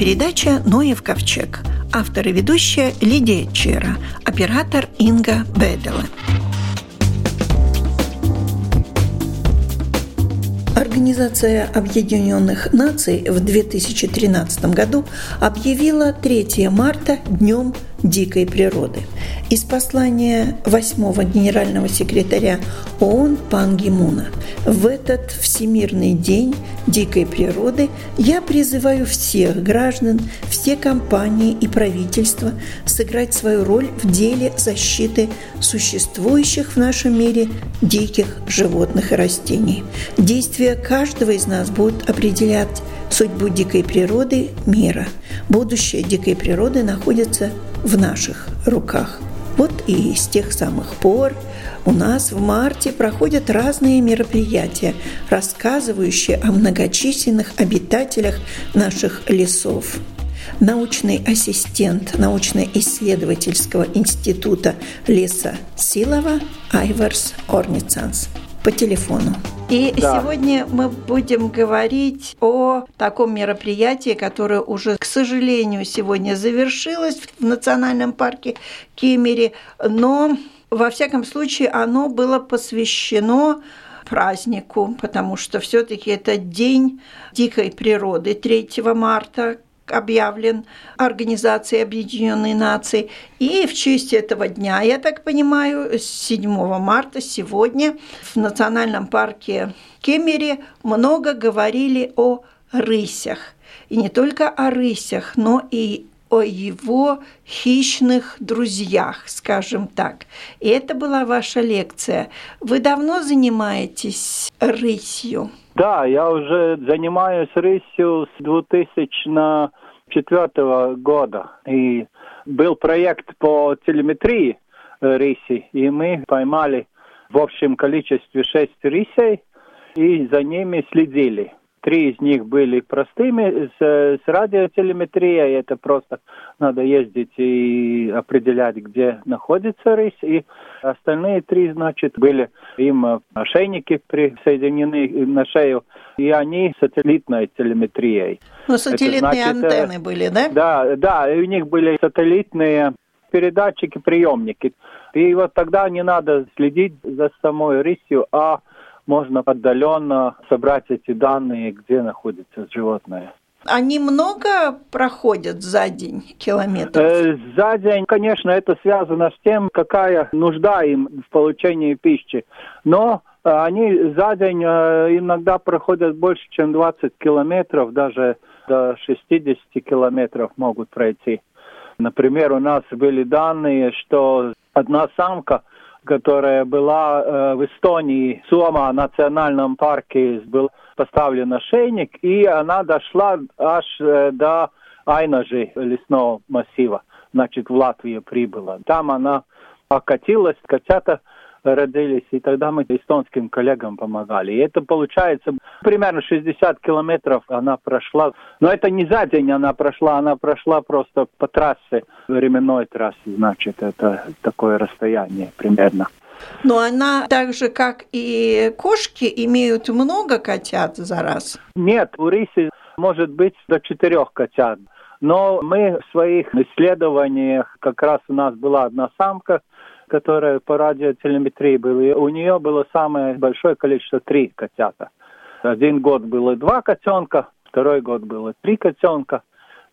передача «Ноев ковчег». Автор и ведущая Лидия Чера, оператор Инга Бедела. Организация Объединенных Наций в 2013 году объявила 3 марта Днем дикой природы. Из послания восьмого генерального секретаря ООН Пан Гимуна. В этот Всемирный день дикой природы я призываю всех граждан, все компании и правительства сыграть свою роль в деле защиты существующих в нашем мире диких животных и растений. Действия каждого из нас будут определять судьбу дикой природы мира. Будущее дикой природы находится в наших руках. Вот и с тех самых пор у нас в марте проходят разные мероприятия, рассказывающие о многочисленных обитателях наших лесов. Научный ассистент научно-исследовательского института леса Силова Айварс Орницанс по телефону. И да. сегодня мы будем говорить о таком мероприятии, которое уже, к сожалению, сегодня завершилось в национальном парке Кемери, но во всяком случае оно было посвящено празднику, потому что все-таки это день дикой природы 3 марта, объявлен Организацией Объединенных Наций. И в честь этого дня, я так понимаю, 7 марта сегодня в национальном парке Кемере много говорили о рысях. И не только о рысях, но и о его хищных друзьях, скажем так. И это была ваша лекция. Вы давно занимаетесь рысью? Да, я уже занимаюсь рысью с 2000 2004 года. И был проект по телеметрии риси, и мы поймали в общем количестве шесть рисей и за ними следили. Три из них были простыми с, с радиотелеметрией. Это просто надо ездить и определять, где находится рысь. И остальные три, значит, были им ошейники присоединены на шею, и они сателлитной телеметрией. Ну, сателлитные Это, значит, антенны были, да? Да, да, и у них были сателлитные передатчики, приемники. И вот тогда не надо следить за самой рысью, а можно отдаленно собрать эти данные, где находится животное. Они много проходят за день километров? Э, за день, конечно, это связано с тем, какая нужда им в получении пищи. Но э, они за день э, иногда проходят больше, чем 20 километров, даже до 60 километров могут пройти. Например, у нас были данные, что одна самка которая была э, в Эстонии, Суома национальном парке, был поставлен ошейник, и она дошла аж э, до Айнажи лесного массива, значит, в Латвию прибыла. Там она окатилась, котята родились, и тогда мы эстонским коллегам помогали. И это получается примерно 60 километров она прошла. Но это не за день она прошла, она прошла просто по трассе, временной трассе, значит, это такое расстояние примерно. Но она так же, как и кошки, имеют много котят за раз? Нет, у риси может быть до четырех котят. Но мы в своих исследованиях, как раз у нас была одна самка, которая по радиотелеметрии была, у нее было самое большое количество три котята. Один год было два котенка, второй год было три котенка,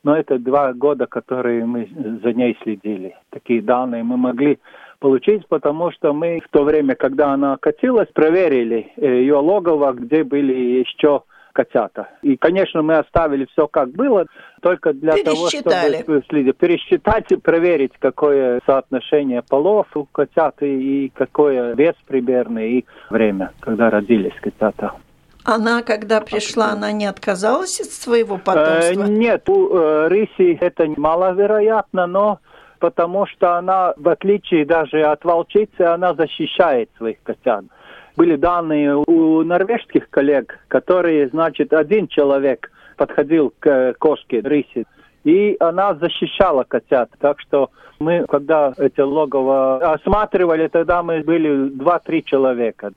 но это два года, которые мы за ней следили. Такие данные мы могли получить, потому что мы в то время, когда она катилась, проверили ее логово, где были еще котята. И, конечно, мы оставили все как было, только для того, чтобы следить, пересчитать и проверить, какое соотношение полов у котят и, какое вес примерный и время, когда родились котята. Она, когда пришла, она не отказалась от своего потомства? Э, нет, у э, рыси это маловероятно, но потому что она, в отличие даже от волчицы, она защищает своих котят были данные у норвежских коллег, которые, значит, один человек подходил к кошке, рысе, и она защищала котят. Так что мы, когда эти логово осматривали, тогда мы были два-три человека.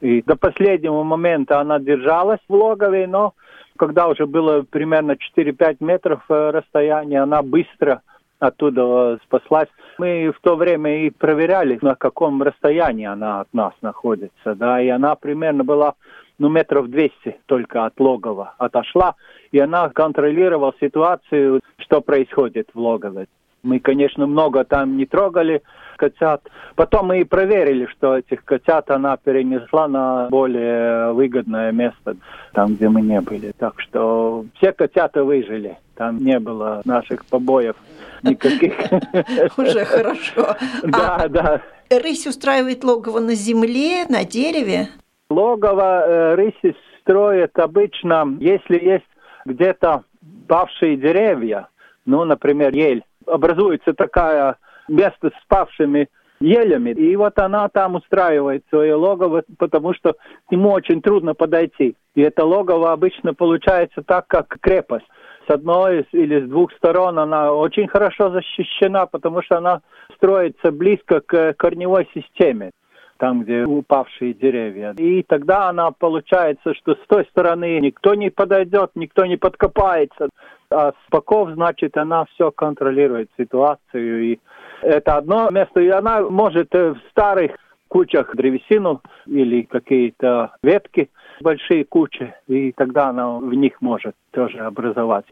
И до последнего момента она держалась в логове, но когда уже было примерно 4-5 метров э, расстояния, она быстро оттуда спаслась. Мы в то время и проверяли, на каком расстоянии она от нас находится, да, и она примерно была ну, метров 200 только от логова отошла, и она контролировала ситуацию, что происходит в логове. Мы, конечно, много там не трогали котят. Потом мы и проверили, что этих котят она перенесла на более выгодное место, там, где мы не были. Так что все котята выжили. Там не было наших побоев никаких. Уже хорошо. Да, а да. Рысь устраивает логово на земле, на дереве? Логово э, рыси строят обычно, если есть где-то павшие деревья, ну, например, ель, образуется такая место с павшими елями, и вот она там устраивает свое логово, потому что ему очень трудно подойти. И это логово обычно получается так, как крепость. С одной или с двух сторон она очень хорошо защищена, потому что она строится близко к корневой системе там, где упавшие деревья. И тогда она получается, что с той стороны никто не подойдет, никто не подкопается. А с боков, значит, она все контролирует ситуацию. И это одно место, и она может в старых кучах древесину или какие-то ветки, большие кучи, и тогда она в них может тоже образовать.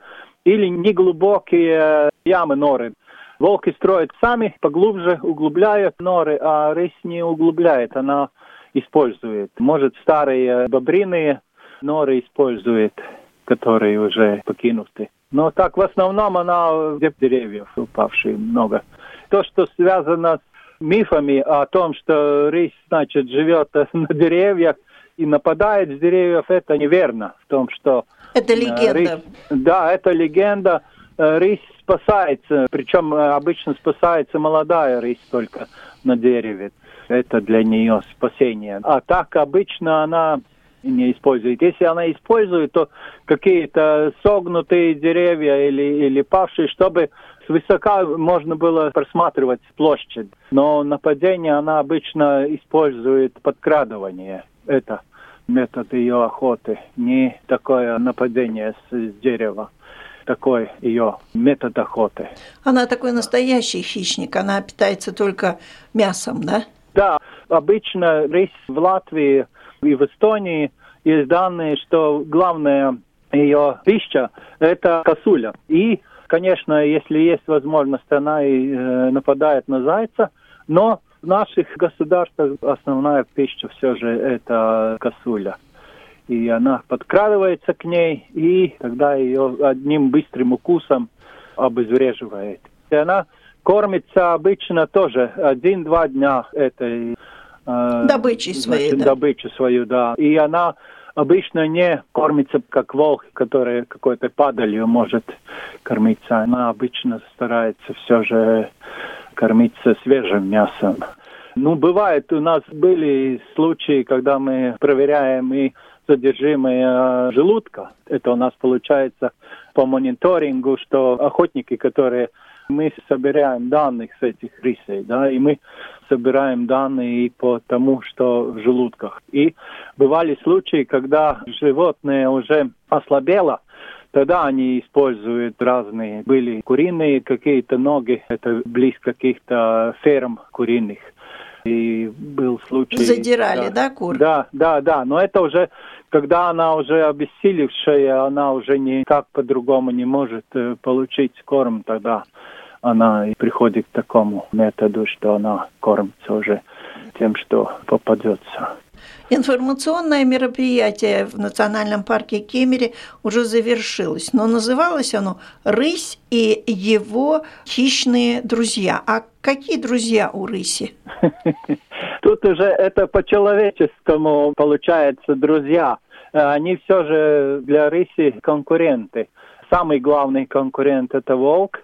Или неглубокие ямы, норы. Волки строят сами, поглубже углубляют норы, а рысь не углубляет, она использует. Может, старые бобриные норы использует, которые уже покинуты. Но так в основном она где деревьев упавшие много. То, что связано с мифами о том, что рысь, значит, живет на деревьях и нападает с деревьев, это неверно. В том, что... Это легенда. Рысь, да, это легенда. Э, рысь спасается, причем э, обычно спасается молодая рысь только на дереве. Это для нее спасение. А так обычно она не использует. Если она использует, то какие-то согнутые деревья или, или павшие, чтобы свысока можно было просматривать площадь. Но нападение она обычно использует подкрадывание. Это метод ее охоты, не такое нападение с, с дерева такой ее метод охоты. Она такой настоящий хищник, она питается только мясом, да? Да, обычно рысь в Латвии и в Эстонии есть данные, что главная ее пища – это косуля. И, конечно, если есть возможность, она и э, нападает на зайца, но в наших государствах основная пища все же это косуля и она подкрадывается к ней, и тогда ее одним быстрым укусом обезвреживает. И она кормится обычно тоже один-два дня этой э, добычи своей, значит, да. добычу свою, да. И она обычно не кормится как волк, который какой-то падалью может кормиться. Она обычно старается все же кормиться свежим мясом. Ну, бывает, у нас были случаи, когда мы проверяем и содержимое желудка. Это у нас получается по мониторингу, что охотники, которые мы собираем данных с этих рысей, да, и мы собираем данные и по тому, что в желудках. И бывали случаи, когда животное уже ослабело, тогда они используют разные, были куриные какие-то ноги, это близ каких-то ферм куриных. И был случай... Задирали, да, да кур? Да, да, да, но это уже когда она уже обессилевшая, она уже никак по-другому не может э, получить корм, тогда она приходит к такому методу, что она кормится уже тем, что попадется. Информационное мероприятие в национальном парке Кемере уже завершилось, но называлось оно «Рысь и его хищные друзья». А какие друзья у рыси? Тут уже это по-человеческому получается друзья. Э, они все же для рыси конкуренты. Самый главный конкурент это волк,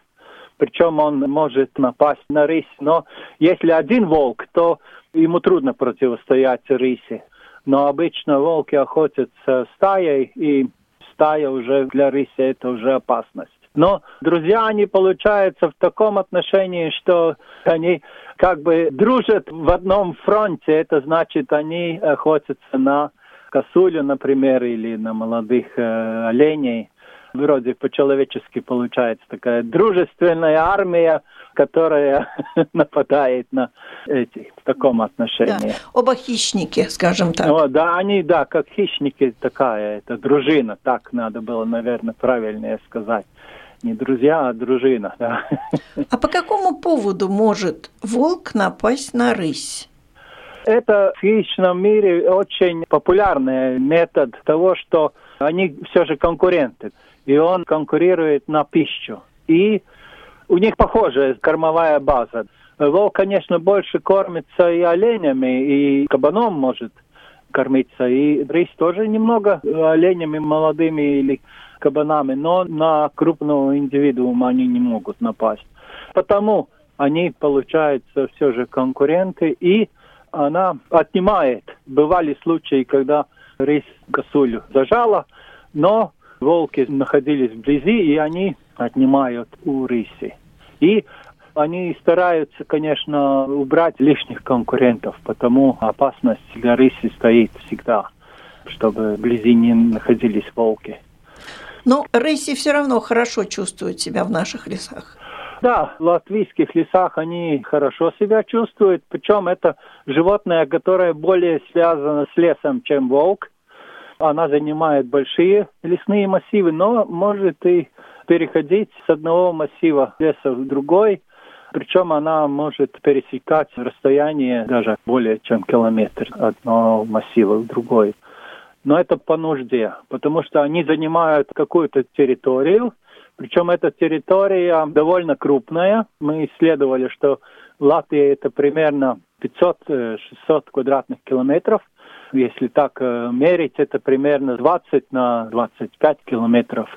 причем он может напасть на рысь. Но если один волк, то ему трудно противостоять рыси. Но обычно волки охотятся стаей, и стая уже для рыси это уже опасность. Но друзья, они получаются в таком отношении, что они как бы дружат в одном фронте. Это значит, они охотятся на косулю, например, или на молодых э, оленей. Вроде по-человечески получается такая дружественная армия, которая нападает на эти в таком отношении. Да. Оба хищники, скажем так. О, да, они, да, как хищники такая, это дружина, так надо было, наверное, правильнее сказать. Не друзья, а дружина, да. А по какому поводу может волк напасть на рысь? Это в хищном мире очень популярный метод того, что они все же конкуренты, и он конкурирует на пищу. И у них похожая кормовая база. Волк, конечно, больше кормится и оленями, и кабаном может кормиться, и рысь тоже немного оленями молодыми или кабанами, но на крупного индивидуума они не могут напасть. Потому они, получаются, все же конкуренты, и она отнимает. Бывали случаи, когда рысь косулю зажала, но волки находились вблизи, и они отнимают у рыси. И они стараются, конечно, убрать лишних конкурентов, потому опасность для рыси стоит всегда, чтобы вблизи не находились волки. Но рыси все равно хорошо чувствуют себя в наших лесах. Да, в латвийских лесах они хорошо себя чувствуют, причем это животное, которое более связано с лесом, чем волк. Она занимает большие лесные массивы, но может и переходить с одного массива леса в другой. Причем она может пересекать расстояние даже более чем километр одного массива в другой. Но это по нужде, потому что они занимают какую-то территорию, причем эта территория довольно крупная. Мы исследовали, что Латвия это примерно 500-600 квадратных километров. Если так э, мерить, это примерно 20 на 25 километров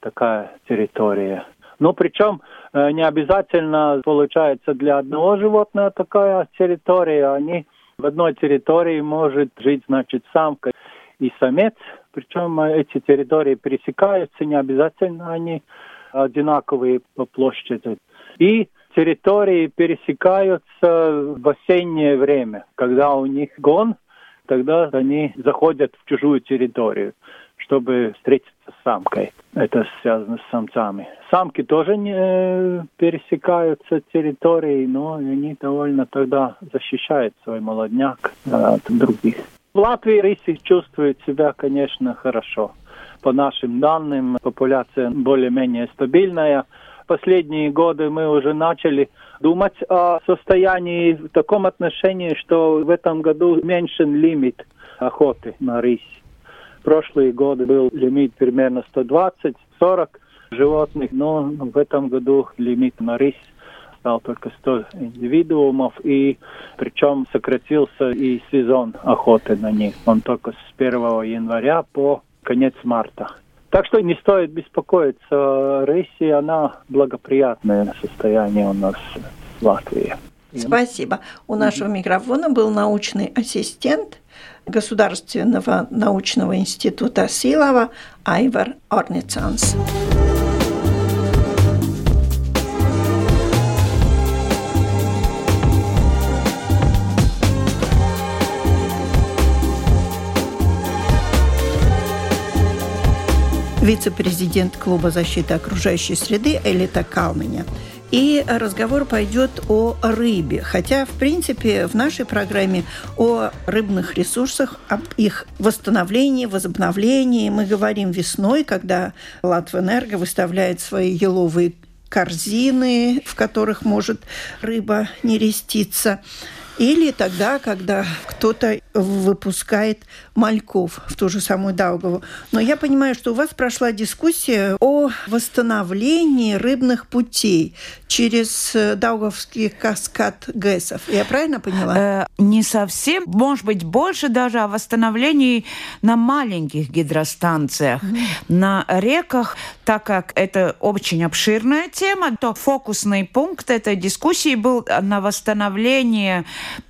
такая территория. Но причем э, не обязательно получается для одного животного такая территория. Они в одной территории может жить, значит, самка и самец. Причем эти территории пересекаются, не обязательно они одинаковые по площади. И территории пересекаются в осеннее время, когда у них гон, тогда они заходят в чужую территорию чтобы встретиться с самкой. Это связано с самцами. Самки тоже не э, пересекаются территорией, но они довольно тогда защищают свой молодняк от других. В Латвии рыси чувствуют себя, конечно, хорошо. По нашим данным, популяция более-менее стабильная. Последние годы мы уже начали думать о состоянии в таком отношении, что в этом году уменьшен лимит охоты на рысь прошлые годы был лимит примерно 120-40 животных, но в этом году лимит на рысь стал только 100 индивидуумов, и причем сократился и сезон охоты на них. Он только с 1 января по конец марта. Так что не стоит беспокоиться. Рыси, она благоприятное состояние у нас в Латвии. Спасибо. У нашего микрофона был научный ассистент Государственного научного института Силова Айвар Орницанс. Вице-президент Клуба защиты окружающей среды Элита Калменя. И разговор пойдет о рыбе. Хотя, в принципе, в нашей программе о рыбных ресурсах, об их восстановлении, возобновлении мы говорим весной, когда Латвэнерго выставляет свои еловые корзины, в которых может рыба нереститься. Или тогда, когда кто-то выпускает мальков в ту же самую Даугаву. Но я понимаю, что у вас прошла дискуссия о восстановлении рыбных путей через э, Даугавский каскад ГЭСов. Я правильно поняла? Э, не совсем, может быть, больше даже о восстановлении на маленьких гидростанциях, mm-hmm. на реках, так как это очень обширная тема, то фокусный пункт этой дискуссии был на восстановление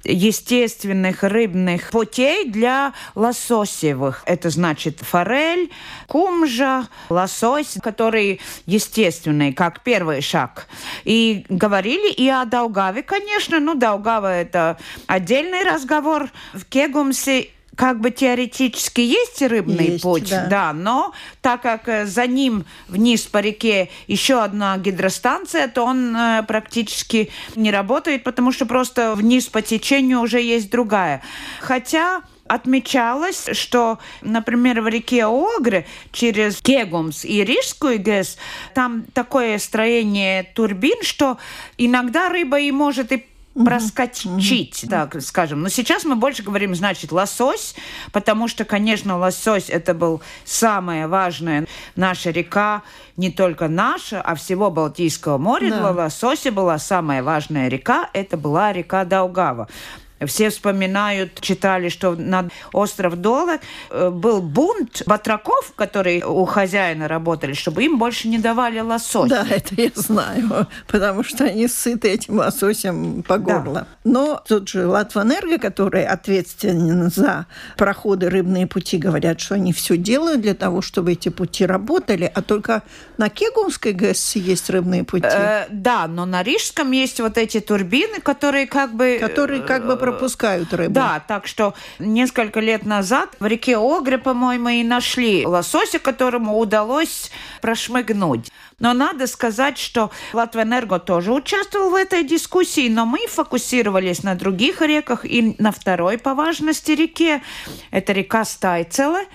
естественных рыбных путей для лососевых. Это значит форель, кумжа, лосось, который естественный, как первый шаг. И говорили и о Даугаве, конечно. Ну, Даугава – это отдельный разговор. В Кегумсе как бы теоретически есть рыбный есть, путь, да. да, но так как э, за ним вниз по реке еще одна гидростанция, то он э, практически не работает, потому что просто вниз по течению уже есть другая. Хотя отмечалось, что, например, в реке Огры через Кегумс и Рижскую ГЭС там такое строение турбин, что иногда рыба и может и проскочить, так скажем. Но сейчас мы больше говорим, значит, лосось, потому что, конечно, лосось это был самая важная наша река, не только наша, а всего Балтийского моря. Да. Для лосося была самая важная река, это была река Даугава. Все вспоминают, читали, что на остров Дола э, был бунт батраков, которые у хозяина работали, чтобы им больше не давали лосось. Да, это я знаю, потому что они сыты этим лососем по горло. Но тут же Латвэнерго, который ответственен за проходы рыбные пути, говорят, что они все делают для того, чтобы эти пути работали, а только на Кегумской ГЭС есть рыбные пути. Э, да, но на Рижском есть вот эти турбины, которые как бы... Которые как бы пропускают рыбу. Да, так что несколько лет назад в реке Огре, по-моему, и нашли лосося, которому удалось прошмыгнуть. Но надо сказать, что Латвэнерго тоже участвовал в этой дискуссии, но мы фокусировались на других реках и на второй по важности реке. Это река Стайцеле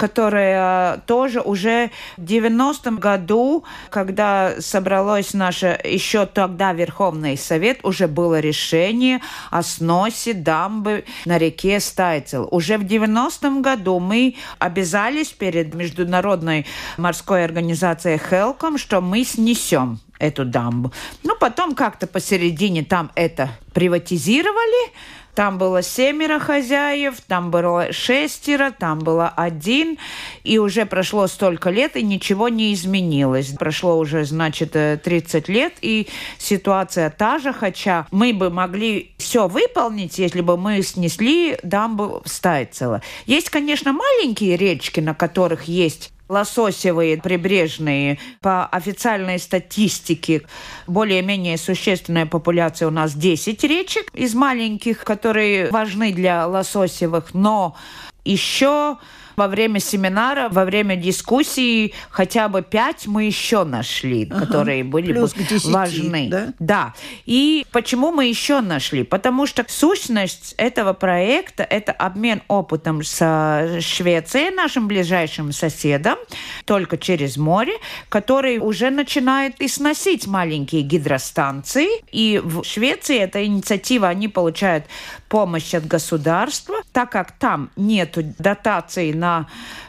которая тоже уже в 90-м году, когда собралось наше еще тогда Верховный Совет, уже было решение о сносе дамбы на реке Стайцел. Уже в 90-м году мы обязались перед Международной морской организацией Хелком, что мы снесем эту дамбу. Ну, потом как-то посередине там это приватизировали, там было семеро хозяев, там было шестеро, там было один, и уже прошло столько лет, и ничего не изменилось. Прошло уже, значит, 30 лет, и ситуация та же, хотя мы бы могли все выполнить, если бы мы снесли дамбу в Стайцево. Есть, конечно, маленькие речки, на которых есть лососевые прибрежные. По официальной статистике более-менее существенная популяция у нас 10 речек из маленьких, которые важны для лососевых, но еще во время семинара, во время дискуссии хотя бы пять мы еще нашли, ага, которые были плюс бы 10, важны. Да? да. И почему мы еще нашли? Потому что сущность этого проекта – это обмен опытом с Швецией, нашим ближайшим соседом, только через море, который уже начинает и сносить маленькие гидростанции. И в Швеции эта инициатива, они получают помощь от государства, так как там нет дотаций на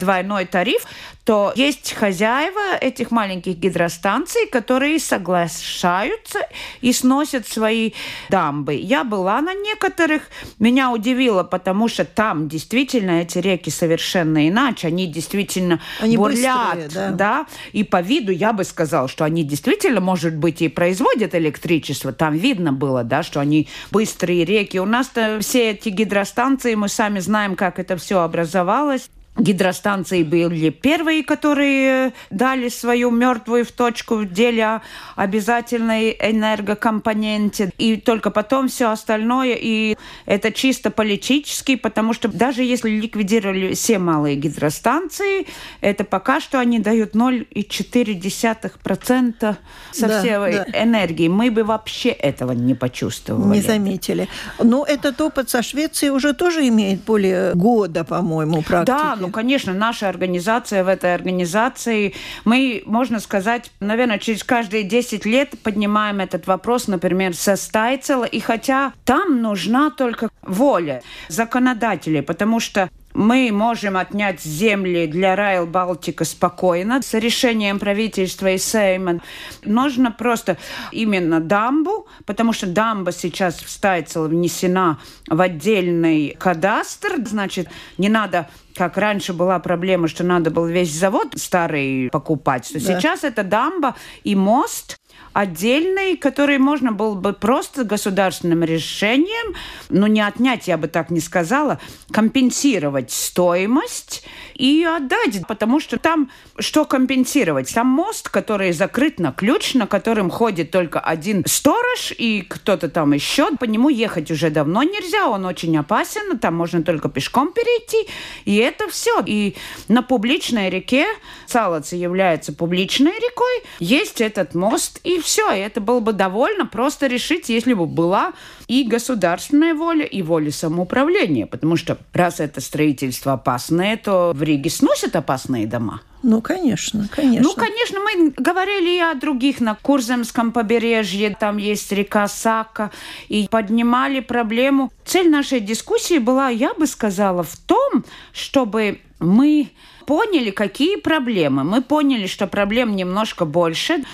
двойной тариф, то есть хозяева этих маленьких гидростанций, которые соглашаются и сносят свои дамбы. Я была на некоторых, меня удивило, потому что там действительно эти реки совершенно иначе, они действительно они бурлят, быстрые, да. да, и по виду я бы сказала, что они действительно, может быть, и производят электричество, там видно было, да, что они быстрые реки. У нас-то все эти гидростанции, мы сами знаем, как это все образовалось. Гидростанции были первые, которые дали свою мертвую в точку в деле обязательной энергокомпоненте. И только потом все остальное. И это чисто политически, потому что даже если ликвидировали все малые гидростанции, это пока что они дают 0,4% со да, всей да. энергии. Мы бы вообще этого не почувствовали. Не заметили. Но этот опыт со Швецией уже тоже имеет более года, по-моему, практики. Да, ну, конечно, наша организация в этой организации, мы, можно сказать, наверное, через каждые 10 лет поднимаем этот вопрос, например, со Стайцела, и хотя там нужна только воля законодателей, потому что мы можем отнять земли для Райл Балтика спокойно с решением правительства и Сейма. Нужно просто именно дамбу, потому что дамба сейчас в Стайцел внесена в отдельный кадастр. Значит, не надо как раньше была проблема, что надо было весь завод старый покупать, что Да. сейчас это дамба и мост отдельный, который можно было бы просто государственным решением, ну не отнять, я бы так не сказала, компенсировать стоимость и отдать, потому что там что компенсировать? Там мост, который закрыт на ключ, на котором ходит только один сторож и кто-то там еще. По нему ехать уже давно нельзя, он очень опасен, там можно только пешком перейти, и это все. И на публичной реке, Салаца является публичной рекой, есть этот мост, и все. И это было бы довольно просто решить, если бы была и государственная воля, и воля самоуправления. Потому что раз это строительство опасное, то в Риге сносят опасные дома. Ну, конечно, конечно. Ну, конечно, мы говорили и о других на Курземском побережье, там есть река Сака, и поднимали проблему. Цель нашей дискуссии была, я бы сказала, в том, чтобы мы поняли, какие проблемы. Мы поняли, что проблем немножко больше,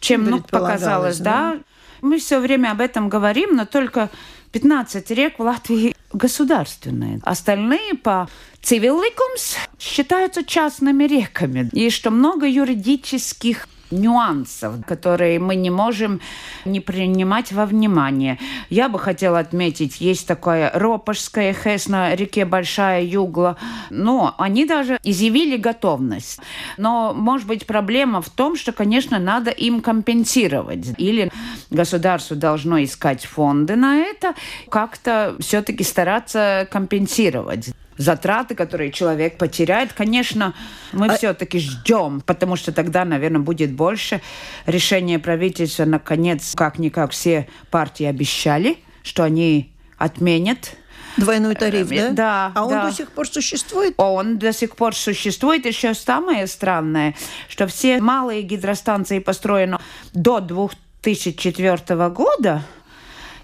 чем ну, показалось, да? да. Мы все время об этом говорим, но только 15 рек в Латвии государственные. Остальные по цивиликумс считаются частными реками. И что много юридических нюансов, которые мы не можем не принимать во внимание. Я бы хотела отметить, есть такая Ропашская ХЭС на реке Большая Югла. Но они даже изъявили готовность. Но, может быть, проблема в том, что, конечно, надо им компенсировать. Или государство должно искать фонды на это, как-то все-таки стараться компенсировать затраты, которые человек потеряет. Конечно, мы а... все-таки ждем, потому что тогда, наверное, будет больше. Решение правительства, наконец, как-никак все партии обещали, что они отменят Двойной тариф, да? Да. А он да. до сих пор существует? Он до сих пор существует. Еще самое странное, что все малые гидростанции построены до 2004 года,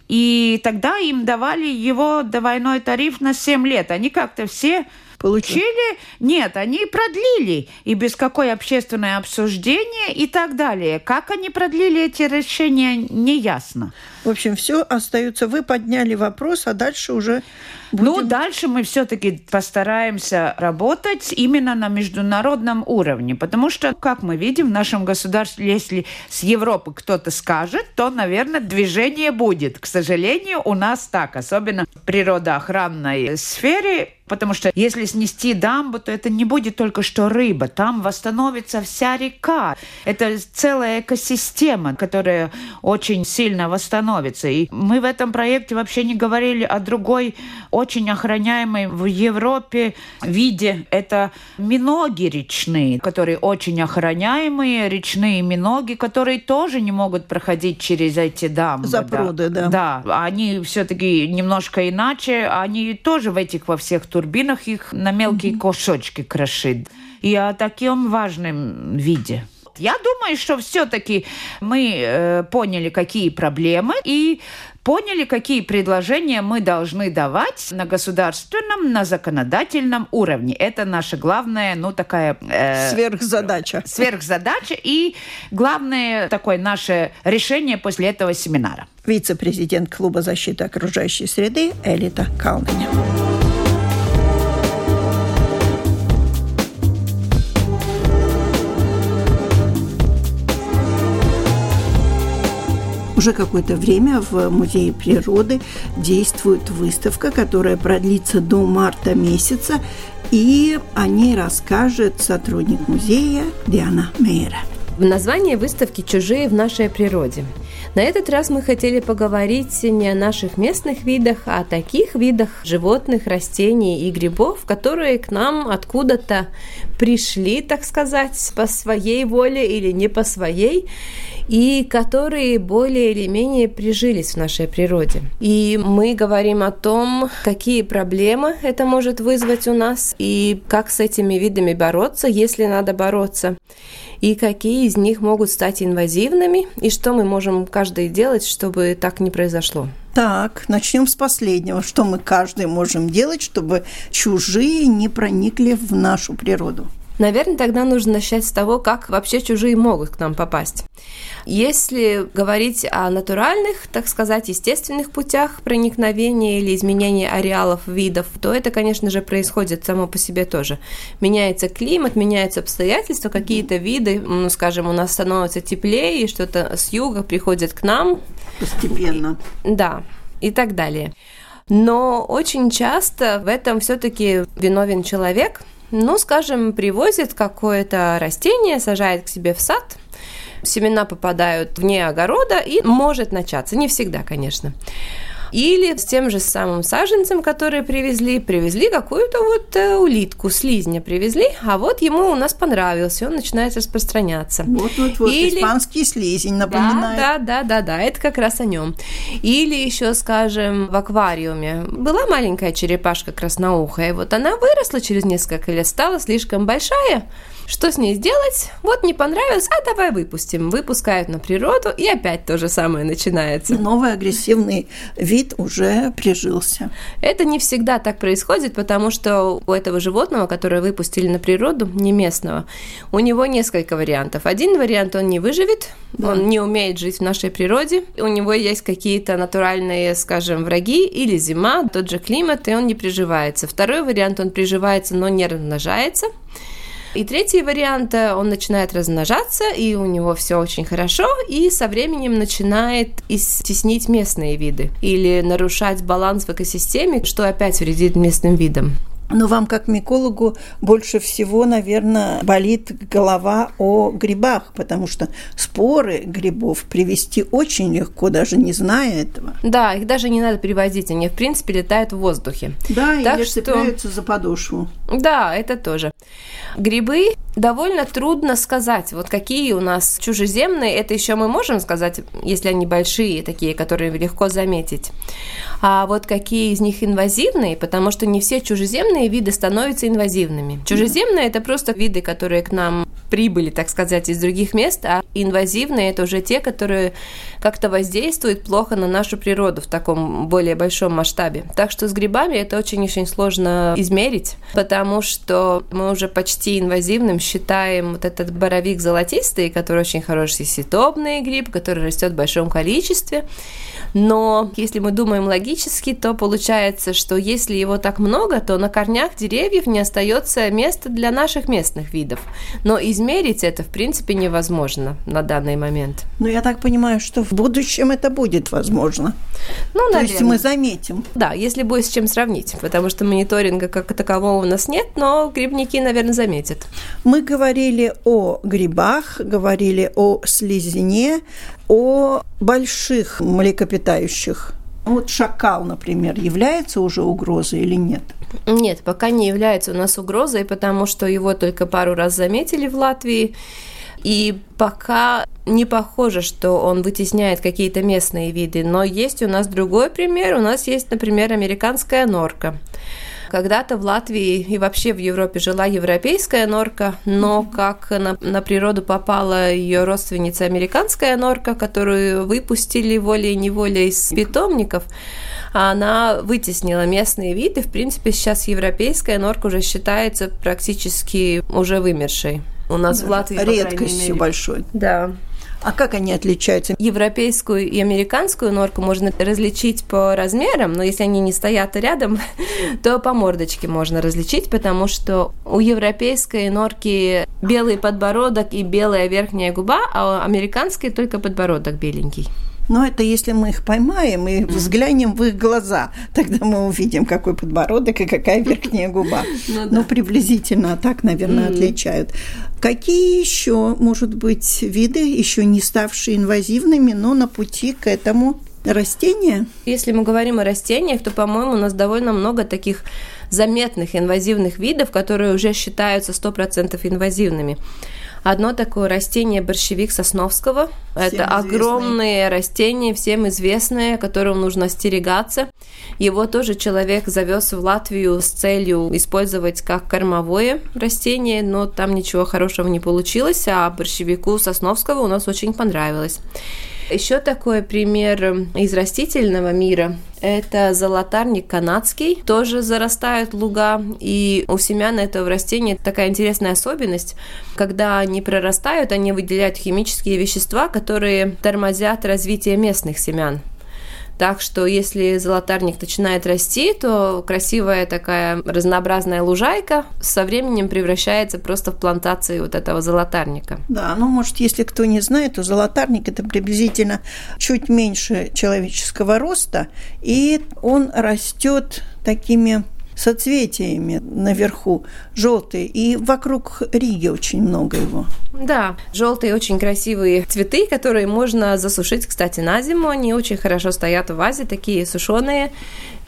и тогда им давали его двойной тариф на 7 лет. Они как-то все получили? Нет, они продлили. И без какой общественное обсуждение и так далее. Как они продлили эти решения, не ясно. В общем, все остается. Вы подняли вопрос, а дальше уже будем... Ну, дальше мы все-таки постараемся работать именно на международном уровне, потому что, как мы видим, в нашем государстве, если с Европы кто-то скажет, то, наверное, движение будет. К сожалению, у нас так, особенно в природоохранной сфере, Потому что если снести дамбу, то это не будет только что рыба. Там восстановится вся река. Это целая экосистема, которая очень сильно восстановится. И мы в этом проекте вообще не говорили о другой очень охраняемой в Европе виде. Это миноги речные, которые очень охраняемые, речные миноги, которые тоже не могут проходить через эти дамбы. Запруды, да. Да, да. они все-таки немножко иначе. Они тоже в этих во всех турбинах их на мелкие mm-hmm. кусочки крошит. И о таком важном виде. Я думаю, что все-таки мы э, поняли, какие проблемы, и поняли, какие предложения мы должны давать на государственном, на законодательном уровне. Это наша главная, ну, такая... Э, сверхзадача. Сверхзадача и главное такое наше решение после этого семинара. Вице-президент Клуба защиты окружающей среды Элита Калныня. Уже какое-то время в Музее природы действует выставка, которая продлится до марта месяца, и о ней расскажет сотрудник музея Диана Мейера. В названии выставки «Чужие в нашей природе». На этот раз мы хотели поговорить не о наших местных видах, а о таких видах животных, растений и грибов, которые к нам откуда-то пришли, так сказать, по своей воле или не по своей, и которые более или менее прижились в нашей природе. И мы говорим о том, какие проблемы это может вызвать у нас, и как с этими видами бороться, если надо бороться и какие из них могут стать инвазивными, и что мы можем каждый делать, чтобы так не произошло. Так, начнем с последнего. Что мы каждый можем делать, чтобы чужие не проникли в нашу природу? Наверное, тогда нужно начать с того, как вообще чужие могут к нам попасть. Если говорить о натуральных, так сказать, естественных путях проникновения или изменения ареалов видов, то это, конечно же, происходит само по себе тоже. Меняется климат, меняются обстоятельства, какие-то виды, ну, скажем, у нас становится теплее, и что-то с юга приходит к нам. Постепенно. Да, и так далее. Но очень часто в этом все-таки виновен человек – ну, скажем, привозит какое-то растение, сажает к себе в сад, семена попадают вне огорода и может начаться. Не всегда, конечно. Или с тем же самым саженцем, который привезли, привезли какую-то вот э, улитку, слизня привезли, а вот ему у нас понравился, он начинает распространяться. Вот-вот-вот, Или... испанский слизень напоминает. Да, да, да, да, да, это как раз о нем. Или еще, скажем, в аквариуме была маленькая черепашка красноухая, вот она выросла через несколько лет, стала слишком большая, что с ней сделать? Вот не понравилось, а давай выпустим. Выпускают на природу, и опять то же самое начинается. Новый агрессивный вид уже прижился. Это не всегда так происходит, потому что у этого животного, которое выпустили на природу, не местного, у него несколько вариантов. Один вариант он не выживет, да. он не умеет жить в нашей природе, у него есть какие-то натуральные, скажем, враги или зима, тот же климат, и он не приживается. Второй вариант, он приживается, но не размножается. И третий вариант, э, он начинает размножаться, и у него все очень хорошо, и со временем начинает стеснить местные виды или нарушать баланс в экосистеме, что опять вредит местным видам. Но вам, как микологу, больше всего, наверное, болит голова о грибах, потому что споры грибов привести очень легко, даже не зная этого. Да, их даже не надо перевозить, они, в принципе, летают в воздухе. Да, так или что... цепляются за подошву. Да, это тоже. Грибы довольно трудно сказать, вот какие у нас чужеземные, это еще мы можем сказать, если они большие, такие, которые легко заметить. А вот какие из них инвазивные, потому что не все чужеземные виды становятся инвазивными. Чужеземные это просто виды, которые к нам прибыли, так сказать, из других мест, а инвазивные это уже те, которые как-то воздействуют плохо на нашу природу в таком более большом масштабе. Так что с грибами это очень-очень сложно измерить, потому что мы уже почти инвазивным считаем вот этот боровик золотистый, который очень хороший ситопный гриб, который растет в большом количестве. Но если мы думаем логически, то получается, что если его так много, то на корнях деревьев не остается места для наших местных видов. Но измерить это, в принципе, невозможно на данный момент. Но я так понимаю, что в будущем это будет возможно. Ну, то наверное. есть мы заметим. Да, если будет с чем сравнить, потому что мониторинга как такового у нас нет, но грибники, наверное, заметят. Мы говорили о грибах, говорили о слизне, о больших млекопитающих. Вот шакал, например, является уже угрозой или нет? Нет, пока не является у нас угрозой, потому что его только пару раз заметили в Латвии. И пока не похоже, что он вытесняет какие-то местные виды. Но есть у нас другой пример. У нас есть, например, американская норка. Когда-то в Латвии и вообще в Европе жила европейская норка, но как на, на природу попала ее родственница американская норка, которую выпустили волей-неволей из питомников, она вытеснила местные виды. В принципе, сейчас европейская норка уже считается практически уже вымершей. У нас да, в Латвии, редкостью большой. Да. А как они отличаются? Европейскую и американскую норку можно различить по размерам, но если они не стоят рядом, то по мордочке можно различить, потому что у европейской норки белый подбородок и белая верхняя губа, а у американской только подбородок беленький. Но это если мы их поймаем и взглянем в их глаза, тогда мы увидим, какой подбородок и какая верхняя губа. Ну. Но приблизительно так, наверное, отличают. Какие еще, может быть, виды, еще не ставшие инвазивными, но на пути к этому растения? Если мы говорим о растениях, то, по-моему, у нас довольно много таких заметных инвазивных видов, которые уже считаются 100% инвазивными. Одно такое растение борщевик Сосновского. Всем Это известный. огромное растение, всем известное, которым нужно остерегаться. Его тоже человек завез в Латвию с целью использовать как кормовое растение, но там ничего хорошего не получилось, а борщевику Сосновского у нас очень понравилось. Еще такой пример из растительного мира – это золотарник канадский, тоже зарастают луга, и у семян этого растения такая интересная особенность, когда они прорастают, они выделяют химические вещества, которые тормозят развитие местных семян. Так что если золотарник начинает расти, то красивая такая разнообразная лужайка со временем превращается просто в плантации вот этого золотарника. Да, ну, может, если кто не знает, то золотарник – это приблизительно чуть меньше человеческого роста, и он растет такими соцветиями наверху, желтые, и вокруг Риги очень много его. Да, желтые очень красивые цветы, которые можно засушить, кстати, на зиму. Они очень хорошо стоят в вазе, такие сушеные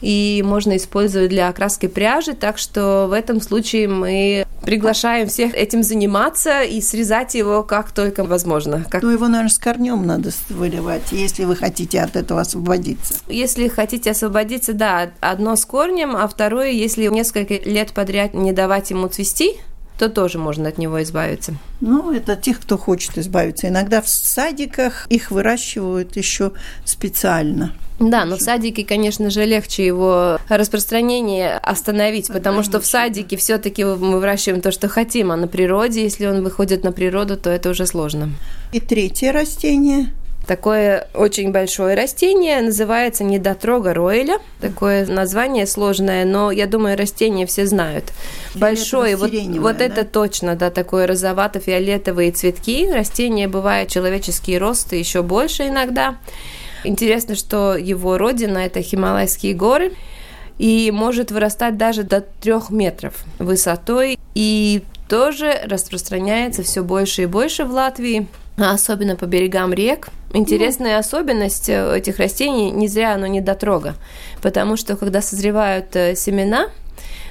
и можно использовать для окраски пряжи, так что в этом случае мы приглашаем всех этим заниматься и срезать его как только возможно. Как... Ну, его, наверное, с корнем надо выливать, если вы хотите от этого освободиться. Если хотите освободиться, да, одно с корнем, а второе, если несколько лет подряд не давать ему цвести, то тоже можно от него избавиться. Ну, это тех, кто хочет избавиться. Иногда в садиках их выращивают еще специально. Да, но в садике, конечно же, легче его распространение остановить, потому что в садике все-таки мы выращиваем то, что хотим, а на природе, если он выходит на природу, то это уже сложно. И третье растение Такое очень большое растение называется недотрога роэля. Такое название сложное, но я думаю, растение все знают. Большое, вот, вот да? это точно, да, такое розовато-фиолетовые цветки. Растение бывает человеческий рост и еще больше иногда. Интересно, что его родина это Хималайские горы и может вырастать даже до трех метров высотой и тоже распространяется все больше и больше в Латвии особенно по берегам рек. Интересная ну. особенность этих растений, не зря оно не дотрога, потому что когда созревают э, семена,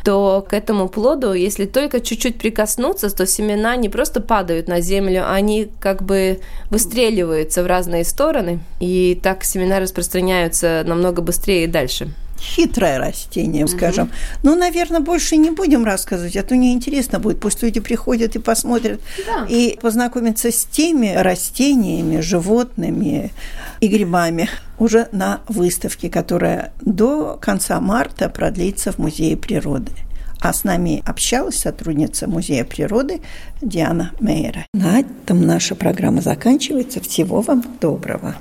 то к этому плоду, если только чуть-чуть прикоснуться, то семена не просто падают на землю, они как бы выстреливаются в разные стороны, и так семена распространяются намного быстрее и дальше хитрое растение, угу. скажем. Ну, наверное, больше не будем рассказывать, а то неинтересно будет. Пусть люди приходят и посмотрят, да. и познакомятся с теми растениями, животными и грибами уже на выставке, которая до конца марта продлится в Музее природы. А с нами общалась сотрудница Музея природы Диана Мейера. На этом наша программа заканчивается. Всего вам доброго.